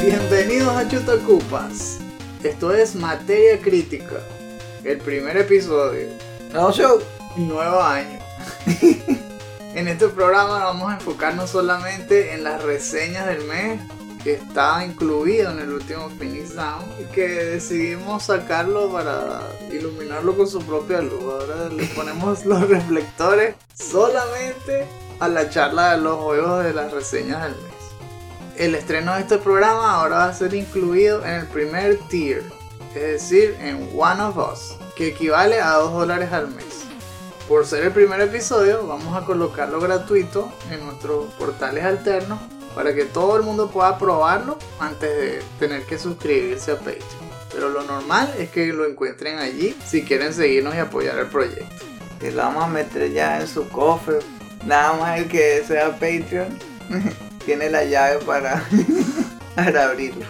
Bienvenidos a Chutacupas. Esto es Materia Crítica, el primer episodio. Nuevo show. Nuevo año. en este programa vamos a enfocarnos solamente en las reseñas del mes que está incluido en el último Phoenix Down y que decidimos sacarlo para iluminarlo con su propia luz. Ahora le ponemos los reflectores solamente a la charla de los juegos de las reseñas del mes. El estreno de este programa ahora va a ser incluido en el primer tier, es decir, en One of Us, que equivale a 2 dólares al mes. Por ser el primer episodio, vamos a colocarlo gratuito en nuestros portales alternos para que todo el mundo pueda probarlo antes de tener que suscribirse a Patreon. Pero lo normal es que lo encuentren allí si quieren seguirnos y apoyar el proyecto. Que lo vamos a meter ya en su cofre. Nada más el que sea Patreon tiene la llave para, para abrirlo.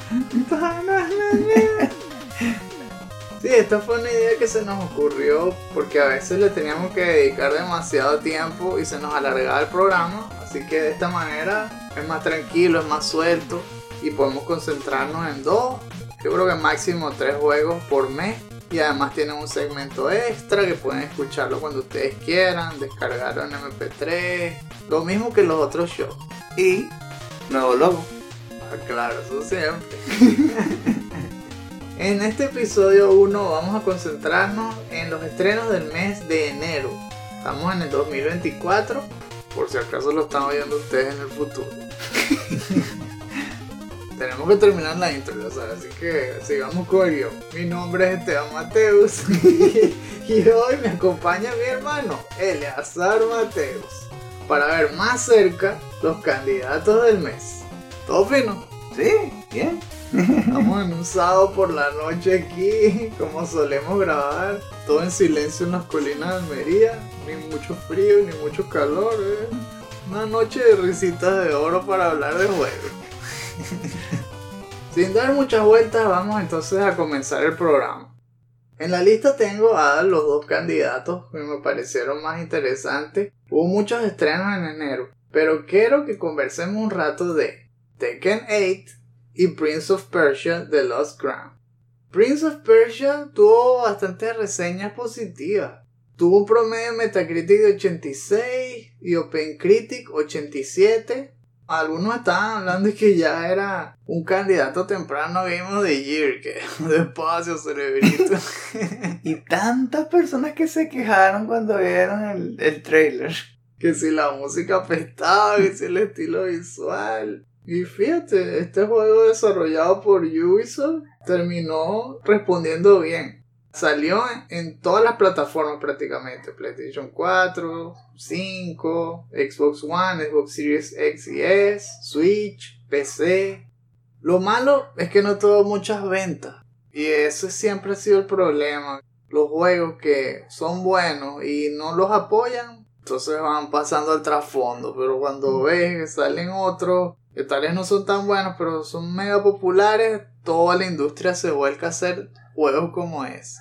Sí, esta fue una idea que se nos ocurrió porque a veces le teníamos que dedicar demasiado tiempo y se nos alargaba el programa. Así que de esta manera es más tranquilo, es más suelto y podemos concentrarnos en dos, yo creo que máximo tres juegos por mes. Y además tienen un segmento extra que pueden escucharlo cuando ustedes quieran, descargarlo en MP3, lo mismo que los otros shows. Y nuevo logo. Ah, claro, eso siempre. en este episodio 1 vamos a concentrarnos en los estrenos del mes de enero. Estamos en el 2024, por si acaso lo están oyendo ustedes en el futuro. Tenemos que terminar la intro, sabes, así que sigamos con el guion. Mi nombre es Esteban Mateus y hoy me acompaña mi hermano Eleazar Mateus para ver más cerca los candidatos del mes. ¿Todo fino? Sí, bien. Estamos en un sábado por la noche aquí, como solemos grabar, todo en silencio en las colinas de Almería, ni mucho frío ni mucho calor. ¿eh? Una noche de risitas de oro para hablar de juegos. Sin dar muchas vueltas, vamos entonces a comenzar el programa. En la lista tengo a los dos candidatos que me parecieron más interesantes. Hubo muchos estrenos en enero, pero quiero que conversemos un rato de Tekken 8 y Prince of Persia The Lost Crown. Prince of Persia tuvo bastantes reseñas positivas. Tuvo un promedio Metacritic de 86 y OpenCritic 87. Algunos estaban hablando de que ya era un candidato temprano Game of the Year, que despacio, cerebrito. y tantas personas que se quejaron cuando vieron el, el trailer. Que si la música apestaba, que si el estilo visual. Y fíjate, este juego desarrollado por Ubisoft terminó respondiendo bien. Salió en, todas las plataformas prácticamente. PlayStation 4, 5, Xbox One, Xbox Series X y S, Switch, PC. Lo malo es que no tuvo muchas ventas. Y eso siempre ha sido el problema. Los juegos que son buenos y no los apoyan, entonces van pasando al trasfondo. Pero cuando ves que salen otros que tal vez no son tan buenos, pero son mega populares, toda la industria se vuelca a hacer juegos como es.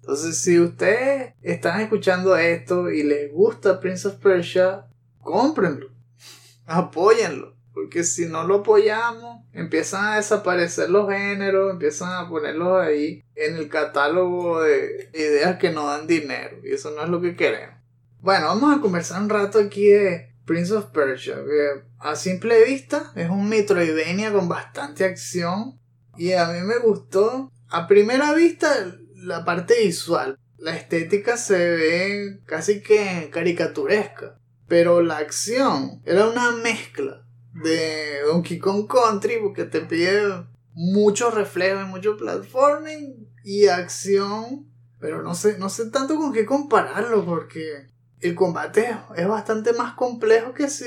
Entonces, si ustedes están escuchando esto y les gusta Prince of Persia, cómprenlo, apóyenlo, porque si no lo apoyamos, empiezan a desaparecer los géneros, empiezan a ponerlos ahí en el catálogo de ideas que no dan dinero, y eso no es lo que queremos. Bueno, vamos a conversar un rato aquí de Prince of Persia, que a simple vista es un Metroidvania con bastante acción. Y a mí me gustó. A primera vista la parte visual. La estética se ve casi que caricaturesca, pero la acción era una mezcla de Donkey Kong Country porque te pide mucho reflejo y mucho platforming y acción, pero no sé, no sé tanto con qué compararlo porque el combate es bastante más complejo que si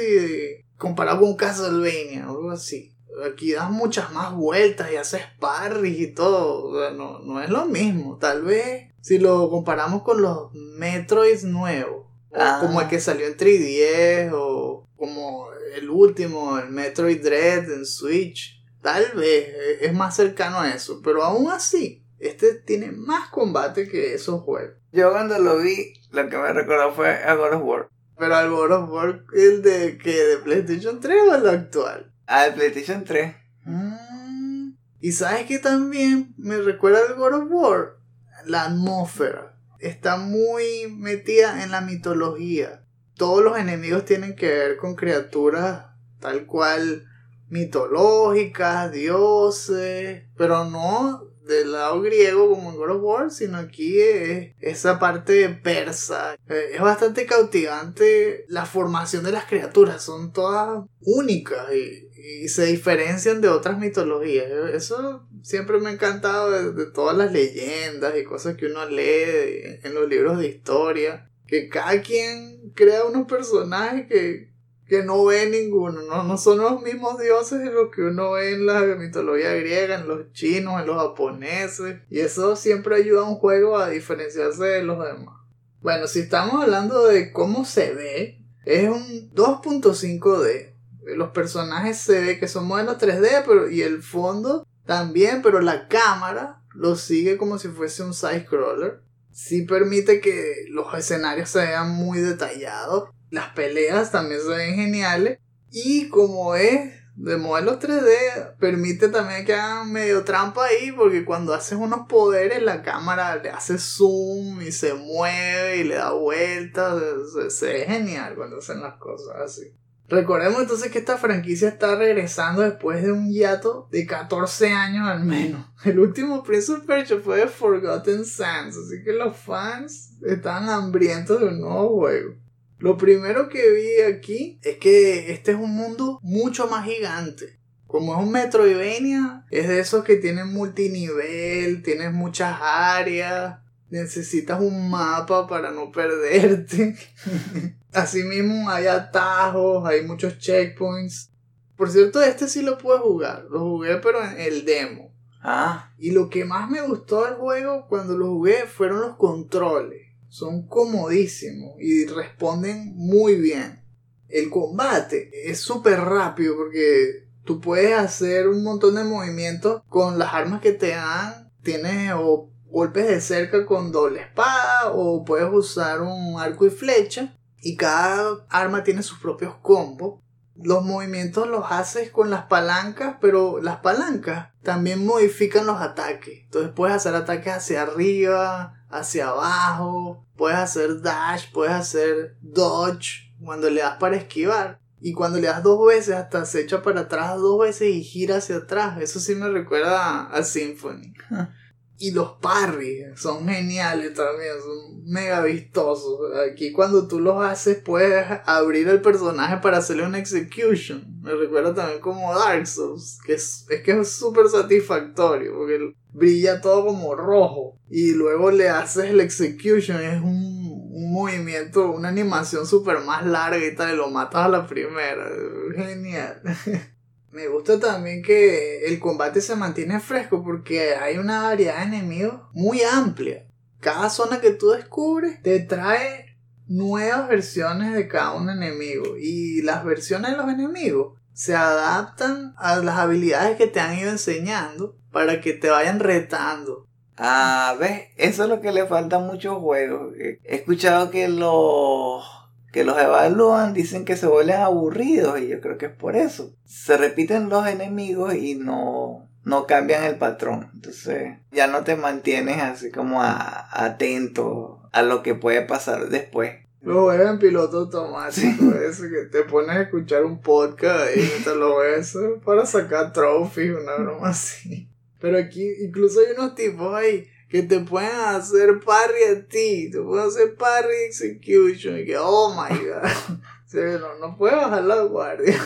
comparado con Castlevania o algo así. Aquí das muchas más vueltas y haces parries y todo. no, no es lo mismo. Tal vez si lo comparamos con los Metroids nuevos. Ah. Como el que salió en 3DS o como el último, el Metroid Dread en Switch. Tal vez es más cercano a eso. Pero aún así, este tiene más combate que esos juegos. Yo cuando lo vi Lo que me recordó fue a God of War. Pero al God of War, ¿el de que ¿De PlayStation 3 o el actual? De PlayStation 3. Mm. Y sabes que también me recuerda al God of War. La atmósfera. Está muy metida en la mitología. Todos los enemigos tienen que ver con criaturas tal cual mitológicas, dioses, pero no del lado griego como en God of War, sino aquí es esa parte persa. Eh, Es bastante cautivante la formación de las criaturas, son todas únicas y, y se diferencian de otras mitologías. Eso siempre me ha encantado de, de todas las leyendas y cosas que uno lee en los libros de historia, que cada quien crea unos personajes que, que no ve ninguno, ¿no? no son los mismos dioses de los que uno ve en la mitología griega, en los chinos, en los japoneses, y eso siempre ayuda a un juego a diferenciarse de los demás. Bueno, si estamos hablando de cómo se ve, es un 2.5D. Los personajes se ve que son modelos 3D, pero y el fondo también, pero la cámara lo sigue como si fuese un side scroller. Sí permite que los escenarios se vean muy detallados las peleas también ven geniales. Y como es de modelos 3D, permite también que hagan medio trampa ahí, porque cuando haces unos poderes, la cámara le hace zoom y se mueve y le da vueltas. Se, se ve genial cuando hacen las cosas así. Recordemos entonces que esta franquicia está regresando después de un hiato de 14 años al menos. El último Prince of Persia fue de Forgotten Sands, así que los fans estaban hambrientos de un nuevo juego. Lo primero que vi aquí es que este es un mundo mucho más gigante. Como es un Metroidvania, es de esos que tienen multinivel, tienes muchas áreas, necesitas un mapa para no perderte. Asimismo hay atajos, hay muchos checkpoints. Por cierto, este sí lo pude jugar, lo jugué pero en el demo. Ah, Y lo que más me gustó del juego cuando lo jugué fueron los controles. Son comodísimos y responden muy bien. El combate es súper rápido porque tú puedes hacer un montón de movimientos con las armas que te dan. Tienes o golpes de cerca con doble espada o puedes usar un arco y flecha. Y cada arma tiene sus propios combos. Los movimientos los haces con las palancas, pero las palancas también modifican los ataques. Entonces puedes hacer ataques hacia arriba, hacia abajo, puedes hacer dash, puedes hacer dodge cuando le das para esquivar. Y cuando le das dos veces, hasta se echa para atrás dos veces y gira hacia atrás. Eso sí me recuerda a, Symphony. Y los parries son geniales también, son mega vistosos. Aquí cuando tú los haces puedes abrir el personaje para hacerle una execution. Me recuerda también como Dark Souls, que es, es que es súper satisfactorio, porque brilla todo como rojo. Y luego le haces el execution, es un, un movimiento, una animación súper más larga y tal, y lo matas a la primera. Genial. Me gusta también que el combate se mantiene fresco porque hay una variedad de enemigos muy amplia. Cada zona que tú descubres te trae nuevas versiones de cada un enemigo y las versiones de los enemigos se adaptan a las habilidades que te han ido enseñando para que te vayan retando. ah, ves, eso es lo que le falta a muchos juegos. He escuchado que los que los evalúan dicen que se vuelven aburridos y yo creo que es por eso. Se repiten los enemigos y no, no cambian el patrón. Entonces ya no te mantienes así como a- atento a lo que puede pasar después. Lo en piloto automático, eso que te pones a escuchar un podcast y te lo ves eh, para sacar trophies, una broma así. Pero aquí incluso hay unos tipos ahí que te pueden hacer parry a ti, te pueden hacer parry execution y que, oh my god. No, no puedes bajar la guardia.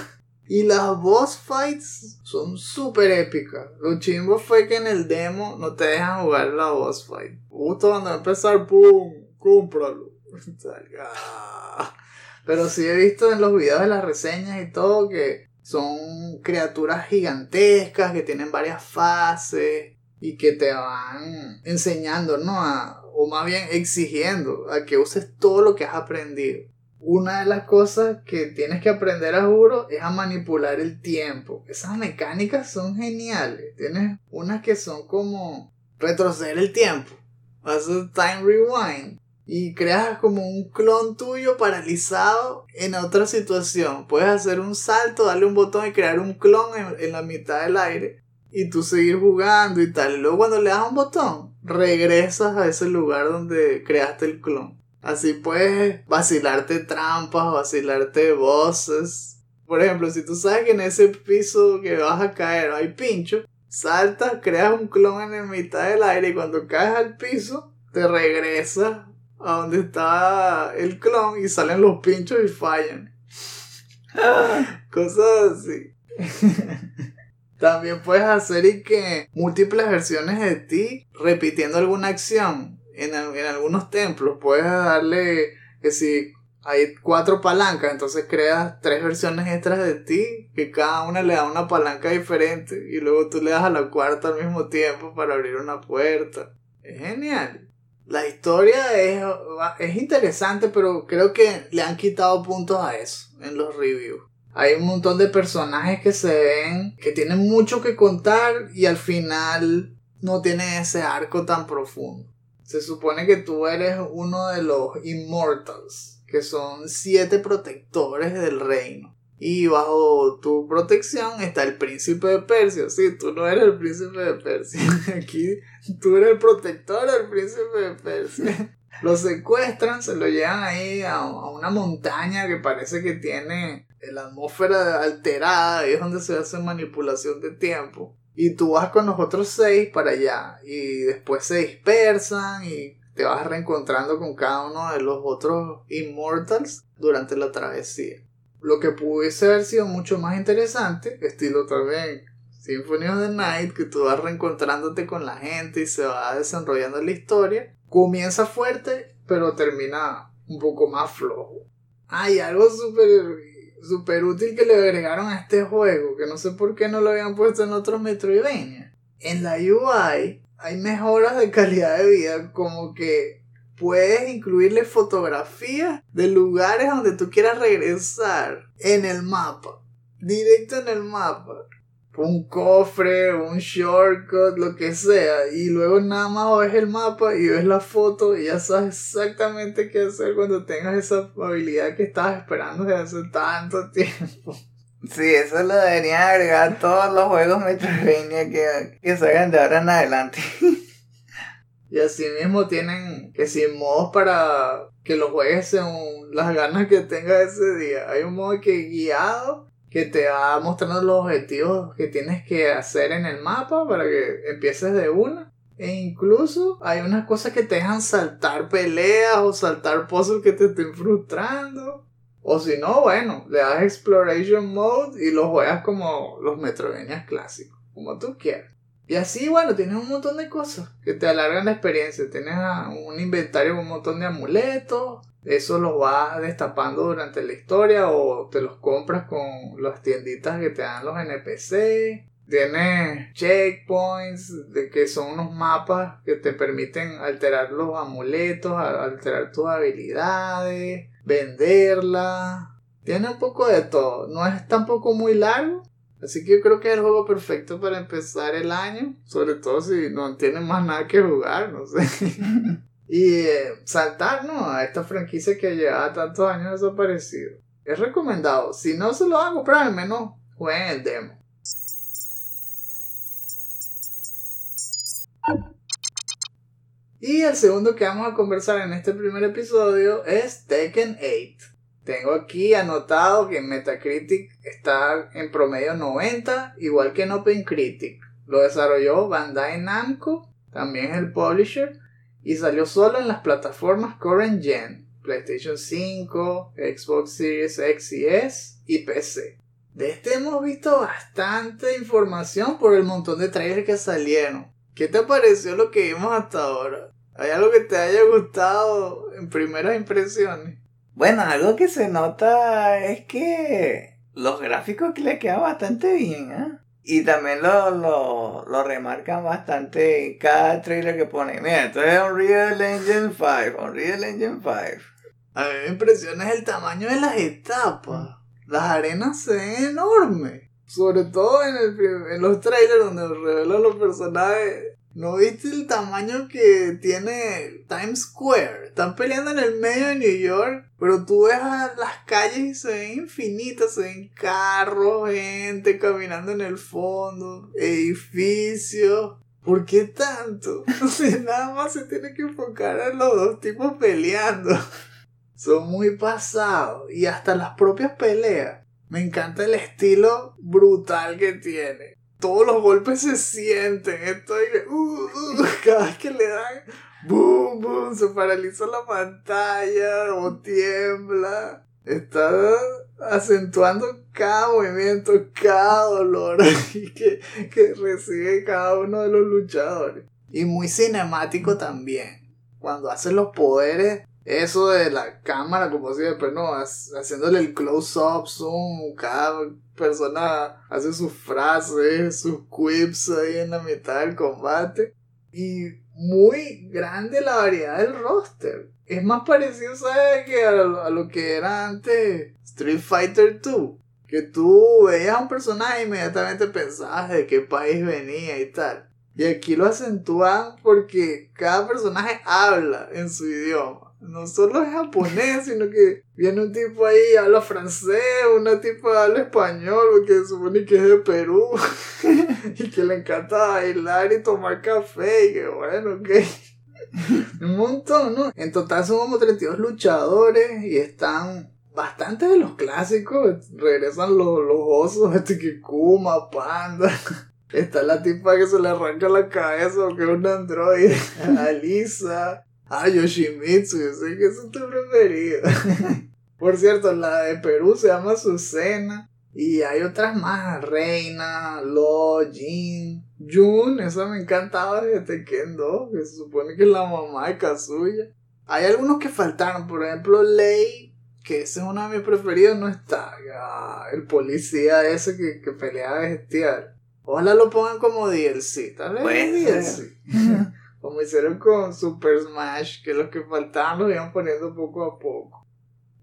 Y las boss fights son súper épicas. Lo chimbo fue que en el demo no te dejan jugar la boss fight. Justo cuando empezar, ¡pum! ¡Cómpralo! Ah. Pero sí he visto en los videos de las reseñas y todo que son criaturas gigantescas que tienen varias fases y que te van enseñando, ¿no? O más bien exigiendo a que uses todo lo que has aprendido. Una de las cosas que tienes que aprender a juro es a manipular el tiempo. Esas mecánicas son geniales. Tienes unas que son como retroceder el tiempo. Hacer time rewind. Y creas como un clon tuyo paralizado en otra situación. Puedes hacer un salto, darle un botón y crear un clon en, la mitad del aire y tú seguir jugando y tal. Y luego cuando le das un botón, regresas a ese lugar donde creaste el clon. Así puedes vacilarte trampas, vacilarte bosses. Por ejemplo, si tú sabes que en ese piso que vas a caer hay pincho, saltas, creas un clon en la mitad del aire y cuando caes al piso, te regresas a donde está el clon y salen los pinchos y fallan. Cosas así. También puedes hacer y que múltiples versiones de ti repitiendo alguna acción en, en algunos templos. Puedes darle que si hay cuatro palancas, entonces creas tres versiones extras de ti, que cada una le da una palanca diferente y luego tú le das a la cuarta al mismo tiempo para abrir una puerta. Es genial. La historia es, es interesante, pero creo que le han quitado puntos a eso en los reviews. Hay un montón de personajes que se ven, que tienen mucho que contar y al final no tienen ese arco tan profundo. Se supone que tú eres uno de los Immortals, que son siete protectores del reino. Y bajo tu protección está el príncipe de Persia. Sí, tú no eres el príncipe de Persia. Aquí tú eres el protector del príncipe de Persia. Lo secuestran, se lo llevan ahí a, una montaña que parece que tiene la atmósfera alterada. Y es donde se hace manipulación de tiempo. Y tú vas con los otros seis para allá. Y después se dispersan y te vas reencontrando con cada uno de los otros Immortals durante la travesía. Lo que pudiese haber sido mucho más interesante, estilo también Symphony of the Night, que tú vas reencontrándote con la gente y se va desarrollando la historia, comienza fuerte, pero termina un poco más flojo. Hay algo súper super útil que le agregaron a este juego, que no sé por qué no lo habían puesto en otros Metroidvania. En la UI hay mejoras de calidad de vida, como que puedes incluirle fotografías de lugares donde tú quieras regresar en el mapa. Directo en el mapa. Un cofre, un shortcut, lo que sea. Y luego nada más ves el mapa y ves la foto y ya sabes exactamente qué hacer cuando tengas esa habilidad que estabas esperando desde hace tanto tiempo. Sí, eso lo deberían agregar todos los juegos Metroidvania que, que salgan de ahora en adelante. Y así mismo tienen que si modos para que lo juegues según las ganas que tengas ese día. Hay un modo que guiado que te va mostrando los objetivos que tienes que hacer en el mapa para que empieces de una. E incluso hay unas cosas que te dejan saltar peleas o saltar puzzles que te estén frustrando. O si no, bueno, le das Exploration Mode y lo juegas como los Metroidvania clásicos, como tú quieras. Y así, bueno, tienes un montón de cosas que te alargan la experiencia. Tienes un inventario con un montón de amuletos. Eso los vas destapando durante la historia o te los compras con las tienditas que te dan los NPC. Tienes checkpoints, de que son unos mapas que te permiten alterar los amuletos, alterar tus habilidades, venderlas. Tiene un poco de todo. No es tampoco muy largo, Así que yo creo que es el juego perfecto para empezar el año, sobre todo si no tienen más nada que jugar, no sé. y eh, saltar, ¿no? A esta franquicia que lleva tantos años desaparecido. Es recomendado. Si no se lo van a comprar, al menos jueguen el demo. Y el segundo que vamos a conversar en este primer episodio es Tekken 8. Tengo aquí anotado que Metacritic está en promedio 90, igual que en OpenCritic. Lo desarrolló Bandai Namco, también el publisher, y salió solo en las plataformas Current Gen, PlayStation 5, Xbox Series X y S y PC. De este hemos visto bastante información por el montón de trailers que salieron. ¿Qué te pareció lo que vimos hasta ahora? ¿Hay algo que te haya gustado en primeras impresiones? Bueno, algo que se nota es que los gráficos que le quedan bastante bien, ¿eh? Y también lo, lo, lo remarcan bastante en cada trailer que pone. Mira, esto es Unreal Engine 5, Unreal Engine 5. A mí me impresiona el tamaño de las etapas. Las arenas se ven enormes. Sobre todo en, el, en los trailers donde revelan los personajes. ¿No viste el tamaño que tiene Times Square? Están peleando en el medio de New York, pero tú ves las calles y se ven infinitas, se ven carros, gente caminando en el fondo, edificios. ¿Por qué tanto? Sea, nada más se tiene que enfocar a los dos tipos peleando. Son muy pasados. Y hasta las propias peleas. Me encanta el estilo brutal que tiene todos los golpes se sienten. Estoy uh, uh, cada vez que le dan, boom, boom, se paraliza la pantalla o tiembla. Está acentuando cada movimiento, cada dolor que, que recibe cada uno de los luchadores. Y muy cinemático también. Cuando hace los poderes, eso de la cámara, como siempre, ¿no? Haciéndole el close-up, zoom, cada persona hace sus frases, sus quips ahí en la mitad del combate. Y muy grande la variedad del roster. Es más parecido, ¿sabes? Que a lo, que era antes Street Fighter 2. Que tú veías a un personaje e inmediatamente pensabas de qué país venía y tal. Y aquí lo acentúan porque cada personaje habla en su idioma no solo es japonés, sino que viene un tipo ahí habla francés, una tipo habla español, porque se supone que es de Perú, y que le encanta bailar y tomar café, y que bueno, ok. un montón, ¿no? En total son como 32 luchadores y están bastante de los clásicos. Regresan los, los osos, este que Kuma, Panda. Está la tipa que se le arranca la cabeza que es un androide. Alisa. Ah, Yoshimitsu, yo sé que es tu preferido. Por cierto, la de Perú se llama Susena. Y hay otras más, Reina, Lo, Jin, Jun, esa me encantaba de Tekken 2, que se supone que es la mamá de Kazuya. Hay algunos que faltaron, por ejemplo, Lei, que ese es uno de mis preferidos, no está. el policía ese que, que pelea bestial. Ojalá lo pongan como DLC, tal vez DLC. Como hicieron con Super Smash, que los que faltaban los iban poniendo poco a poco.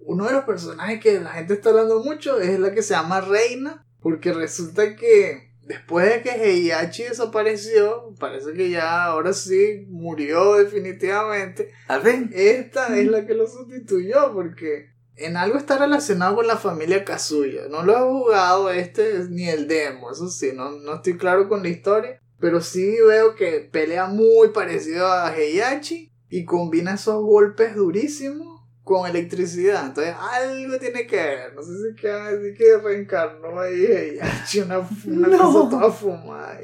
Uno de los personajes que la gente está hablando mucho es la que se llama Reina, porque resulta que después de que Heihachi desapareció, parece que ya ahora sí murió definitivamente. Al fin. Esta es la que lo sustituyó, porque en algo está relacionado con la familia Kazuya. No lo he jugado este ni el demo, eso sí, no, no estoy claro con la historia. Pero sí veo que pelea muy parecido a Heihachi y combina esos golpes durísimos con electricidad. Entonces algo tiene que ver. No sé si que, así que reencarnó ahí Heihachi, una, una cosa toda fumada.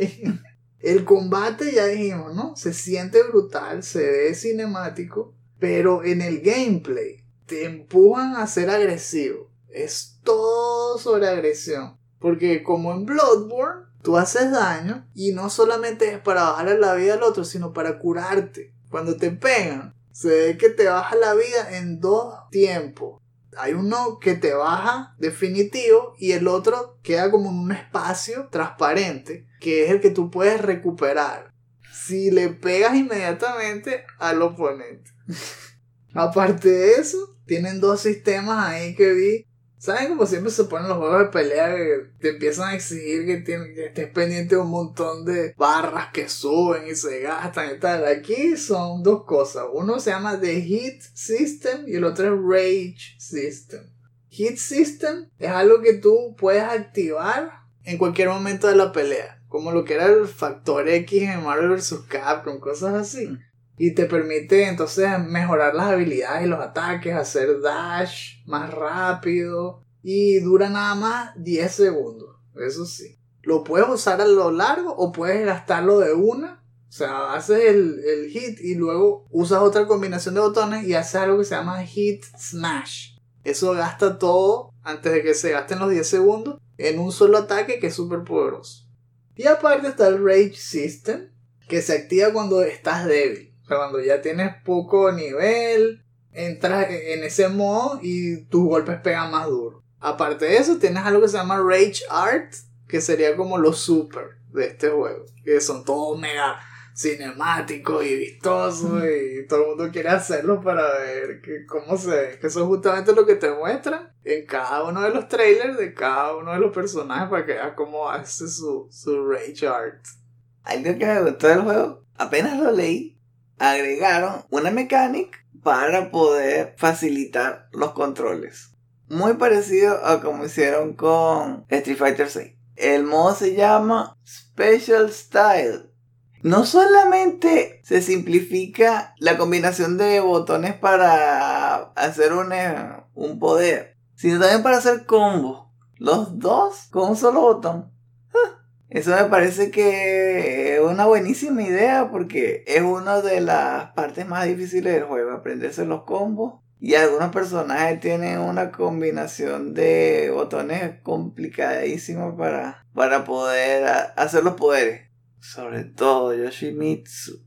El combate ya dijimos, ¿no? Se siente brutal, se ve cinemático, pero en el gameplay te empujan a ser agresivo. Es todo sobre agresión. Porque como en Bloodborne, Tú haces daño y no solamente es para bajarle la vida al otro, sino para curarte. Cuando te pegan, se ve que te baja la vida en dos tiempos. Hay uno que te baja definitivo y el otro queda como en un espacio transparente, que es el que tú puedes recuperar. Si le pegas inmediatamente al oponente. Aparte de eso, tienen dos sistemas ahí que vi ¿Saben como siempre se ponen los juegos de pelea que te empiezan a exigir que, que estés pendiente de un montón de barras que suben y se gastan y tal? Aquí son dos cosas. Uno se llama The Hit System y el otro es Rage System. Hit System es algo que tú puedes activar en cualquier momento de la pelea. Como lo que era el factor X en Marvel vs. Capcom, cosas así y te permite entonces mejorar las habilidades y los ataques, hacer dash más rápido y dura nada más 10 segundos, eso sí. Lo puedes usar a lo largo o puedes gastarlo de una, o sea, haces el, el hit y luego usas otra combinación de botones y haces algo que se llama hit smash. Eso gasta todo antes de que se gasten los 10 segundos en un solo ataque que es súper poderoso. Y aparte está el Rage System, que se activa cuando estás débil cuando ya tienes poco nivel, entras en ese modo y tus golpes pegan más duro. Aparte de eso, tienes algo que se llama Rage Art, que sería como lo super de este juego. Que son todos mega cinemáticos y vistosos y todo el mundo quiere hacerlo para ver que, cómo se ve. Que eso es justamente lo que te muestran en cada uno de los trailers de cada uno de los personajes para que veas cómo hace su, su Rage Art. Algo que me gustó del juego apenas lo leí, agregaron una mecánica para poder facilitar los controles. Muy parecido a como hicieron con Street Fighter 6. El modo se llama Special Style. No solamente se simplifica la combinación de botones para hacer un, eh, un poder, sino también para hacer combos. Los dos con un solo botón. Eso me parece que es una buenísima idea porque es una de las partes más difíciles del juego, aprenderse los combos. Y algunos personajes tienen una combinación de botones complicadísimos para, para poder hacer los poderes. Sobre todo Yoshimitsu.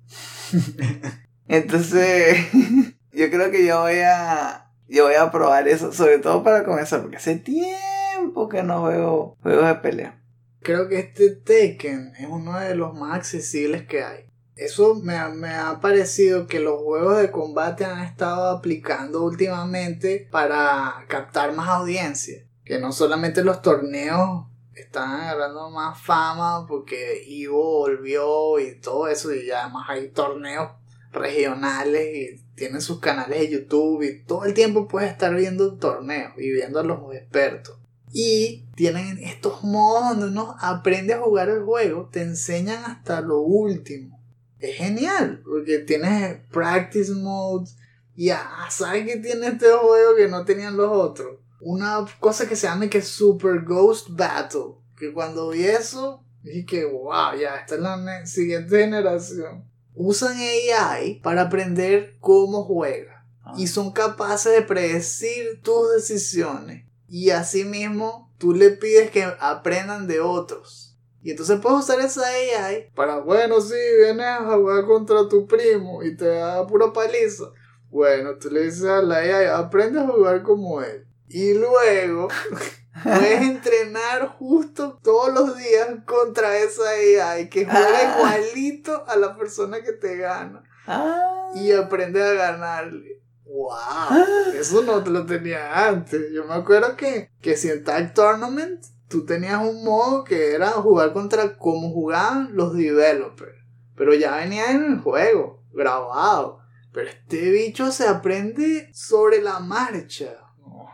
Entonces, yo creo que yo voy a, yo voy a probar eso, sobre todo para comenzar, porque hace tiempo que no juego juegos de pelea creo que este Tekken es uno de los más accesibles que hay. Eso me, ha parecido que los juegos de combate han estado aplicando últimamente para captar más audiencia. Que no solamente los torneos están agarrando más fama porque Ivo volvió y todo eso y además hay torneos regionales y tienen sus canales de YouTube y todo el tiempo puedes estar viendo torneos y viendo a los expertos. Y tienen estos modos donde uno aprende a jugar el juego, te enseñan hasta lo último. Es genial, porque tienes practice modes y ah, ¿sabes que tiene este juego que no tenían los otros? Una cosa que se llama que Super Ghost Battle. Que cuando vi eso, dije que wow, ya, esta es la siguiente generación. Usan AI para aprender cómo juega. Ah. Y son capaces de predecir tus decisiones y asimismo tú le pides que aprendan de otros. Y entonces puedes usar esa AI para, bueno, si vienes a jugar contra tu primo y te da pura paliza. Bueno, tú le dices a la AI, aprende a jugar como él. Y luego puedes entrenar justo todos los días contra esa AI que juega ah. igualito a la persona que te gana. Ah. Y aprende a ganarle. ¡Wow! Eso no lo tenía antes. Yo me acuerdo que, que si en Tag Tournament tú tenías un modo que era jugar contra cómo jugaban los developers. Pero ya venía en el juego, grabado. Pero este bicho se aprende sobre la marcha.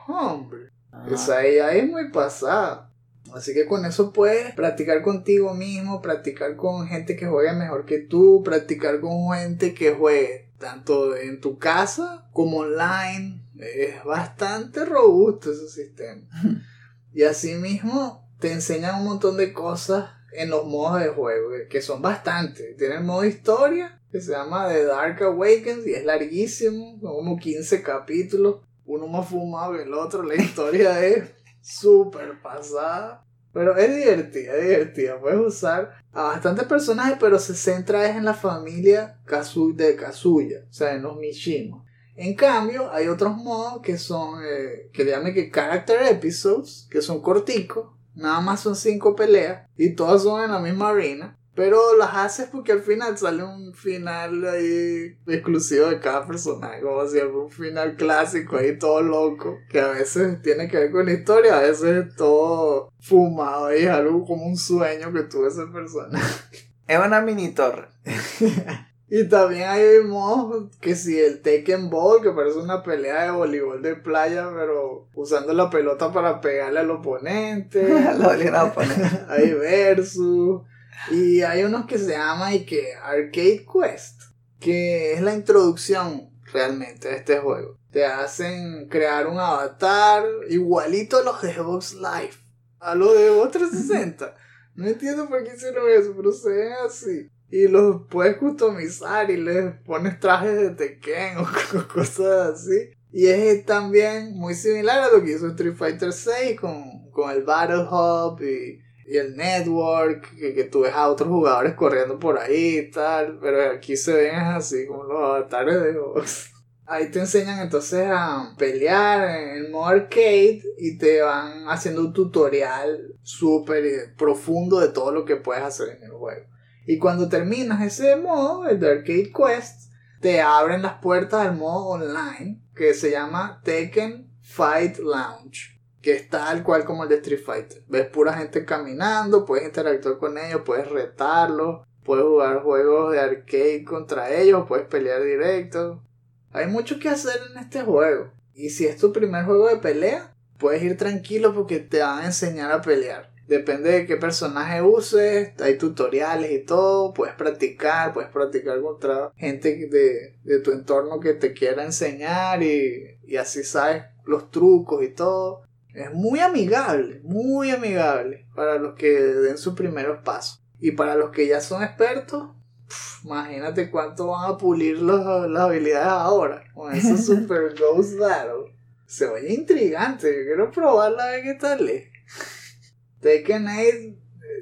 hombre. Ah. Esa es muy pasada. Así que con eso puedes practicar contigo mismo, practicar con gente que juegue mejor que tú, practicar con gente que juegue tanto en tu casa como online. Es bastante robusto ese sistema. Y asimismo te enseñan un montón de cosas en los modos de juego, que son bastantes. Tiene el modo historia, que se llama The Dark Awakens, y es larguísimo, son como 15 capítulos, uno más fumado que el otro, la historia es súper pasada. Pero es divertida, es divertida. Puedes usar a bastantes personajes, pero se centra en la familia de Kazuya, o sea, en los Mishima. En cambio, hay otros modos que son, eh, que llaman que Character Episodes, que son corticos, nada más son cinco peleas, y todas son en la misma arena. Pero las haces porque al final sale un final ahí exclusivo de cada personaje, como si fuera un final clásico ahí todo loco, que a veces tiene que ver con la historia, a veces es todo fumado ahí, algo como un sueño que tuvo ese personaje. Es una mini torre. y también hay modos que si el Tekken Ball, que parece una pelea de voleibol de playa, pero usando la pelota para pegarle al oponente. hay versus. Y hay unos que se llama y que Arcade Quest, que es la introducción realmente a este juego. Te hacen crear un avatar igualito a los de Xbox Live, a los de Xbox 360. No entiendo por qué hicieron eso, pero se ven así. Y los puedes customizar y les pones trajes de Tekken o cosas así. Y es también muy similar a lo que hizo Street Fighter 6 con, con el Battle Hub y y el network, que, que, tú ves a otros jugadores corriendo por ahí y tal, pero aquí se ven así como los avatares de box. Ahí te enseñan entonces a pelear en modo arcade y te van haciendo un tutorial súper profundo de todo lo que puedes hacer en el juego. Y cuando terminas ese modo, el de Arcade Quest, te abren las puertas del modo online que se llama Tekken Fight Lounge que es tal cual como el de Street Fighter. Ves pura gente caminando, puedes interactuar con ellos, puedes retarlos, puedes jugar juegos de arcade contra ellos, puedes pelear directo. Hay mucho que hacer en este juego. Y si es tu primer juego de pelea, puedes ir tranquilo porque te van a enseñar a pelear. Depende de qué personaje uses, hay tutoriales y todo, puedes practicar, puedes practicar contra gente de, de tu entorno que te quiera enseñar y, y así sabes los trucos y todo. Es muy amigable, muy amigable para los que den sus primeros pasos. Y para los que ya son expertos, imagínate cuánto van a pulir los, las habilidades ahora con ese Super Ghost Battle. Se oye intrigante, yo quiero probarla a ver qué tal es. Taken 8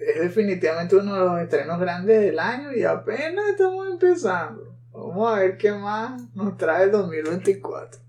es definitivamente uno de los estrenos grandes del año y apenas estamos empezando. Vamos a ver qué más nos trae el 2024.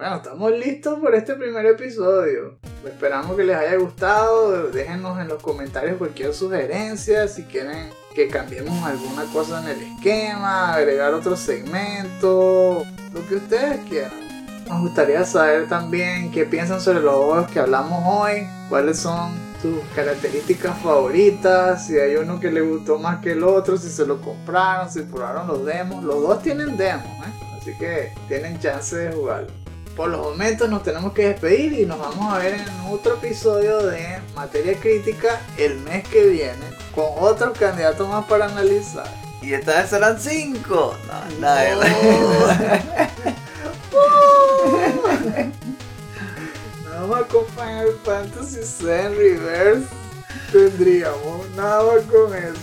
Bueno, estamos listos por este primer episodio. Esperamos que les haya gustado. Déjenos en los comentarios cualquier sugerencia. Si quieren que cambiemos alguna cosa en el esquema, agregar otro segmento, lo que ustedes quieran. Nos gustaría saber también qué piensan sobre los juegos que hablamos hoy, cuáles son sus características favoritas, si hay uno que le gustó más que el otro, si se lo compraron, si probaron los demos. Los dos tienen demos, ¿eh? así que tienen chance de jugarlo por los momentos nos tenemos que despedir y nos vamos a ver en otro episodio de Materia Crítica el mes que viene con otros candidatos más para analizar. Y esta vez serán cinco. No, nada. nada más con Final Fantasy VII Reverse tendríamos, nada más con eso.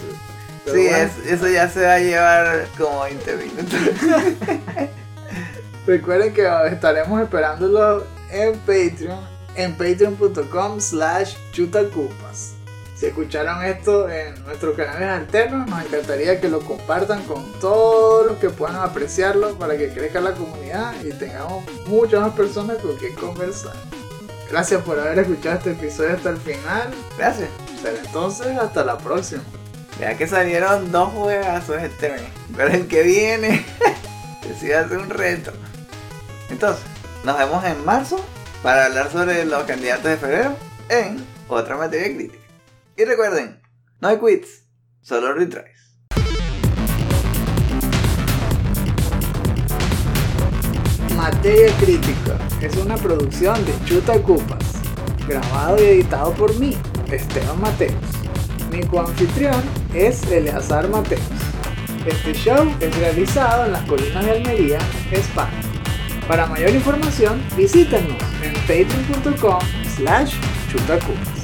sí, eso ya se va a llevar como 20 minutos. Recuerden que estaremos esperándolo en Patreon, en patreon.com slash chutacupas. Si escucharon esto en nuestros canales alternos, nos encantaría que lo compartan con todos los que puedan apreciarlo para que crezca la comunidad y tengamos muchas más personas con quien conversar. Gracias por haber escuchado este episodio hasta el final. Gracias. Pero entonces, hasta la próxima. Ya que salieron dos juegazos este mes, pero el que viene, decide hacer un reto. Entonces, nos vemos en marzo para hablar sobre los candidatos de febrero en otra materia crítica. Y recuerden, no hay quits, solo retries. Materia Crítica es una producción de Chuta Cupas, grabado y editado por mí, Esteban Mateos. Mi coanfitrión es Eleazar Mateos. Este show es realizado en las colinas de Almería, España. Para mayor información, visítenos en patreon.com slash chutacupas.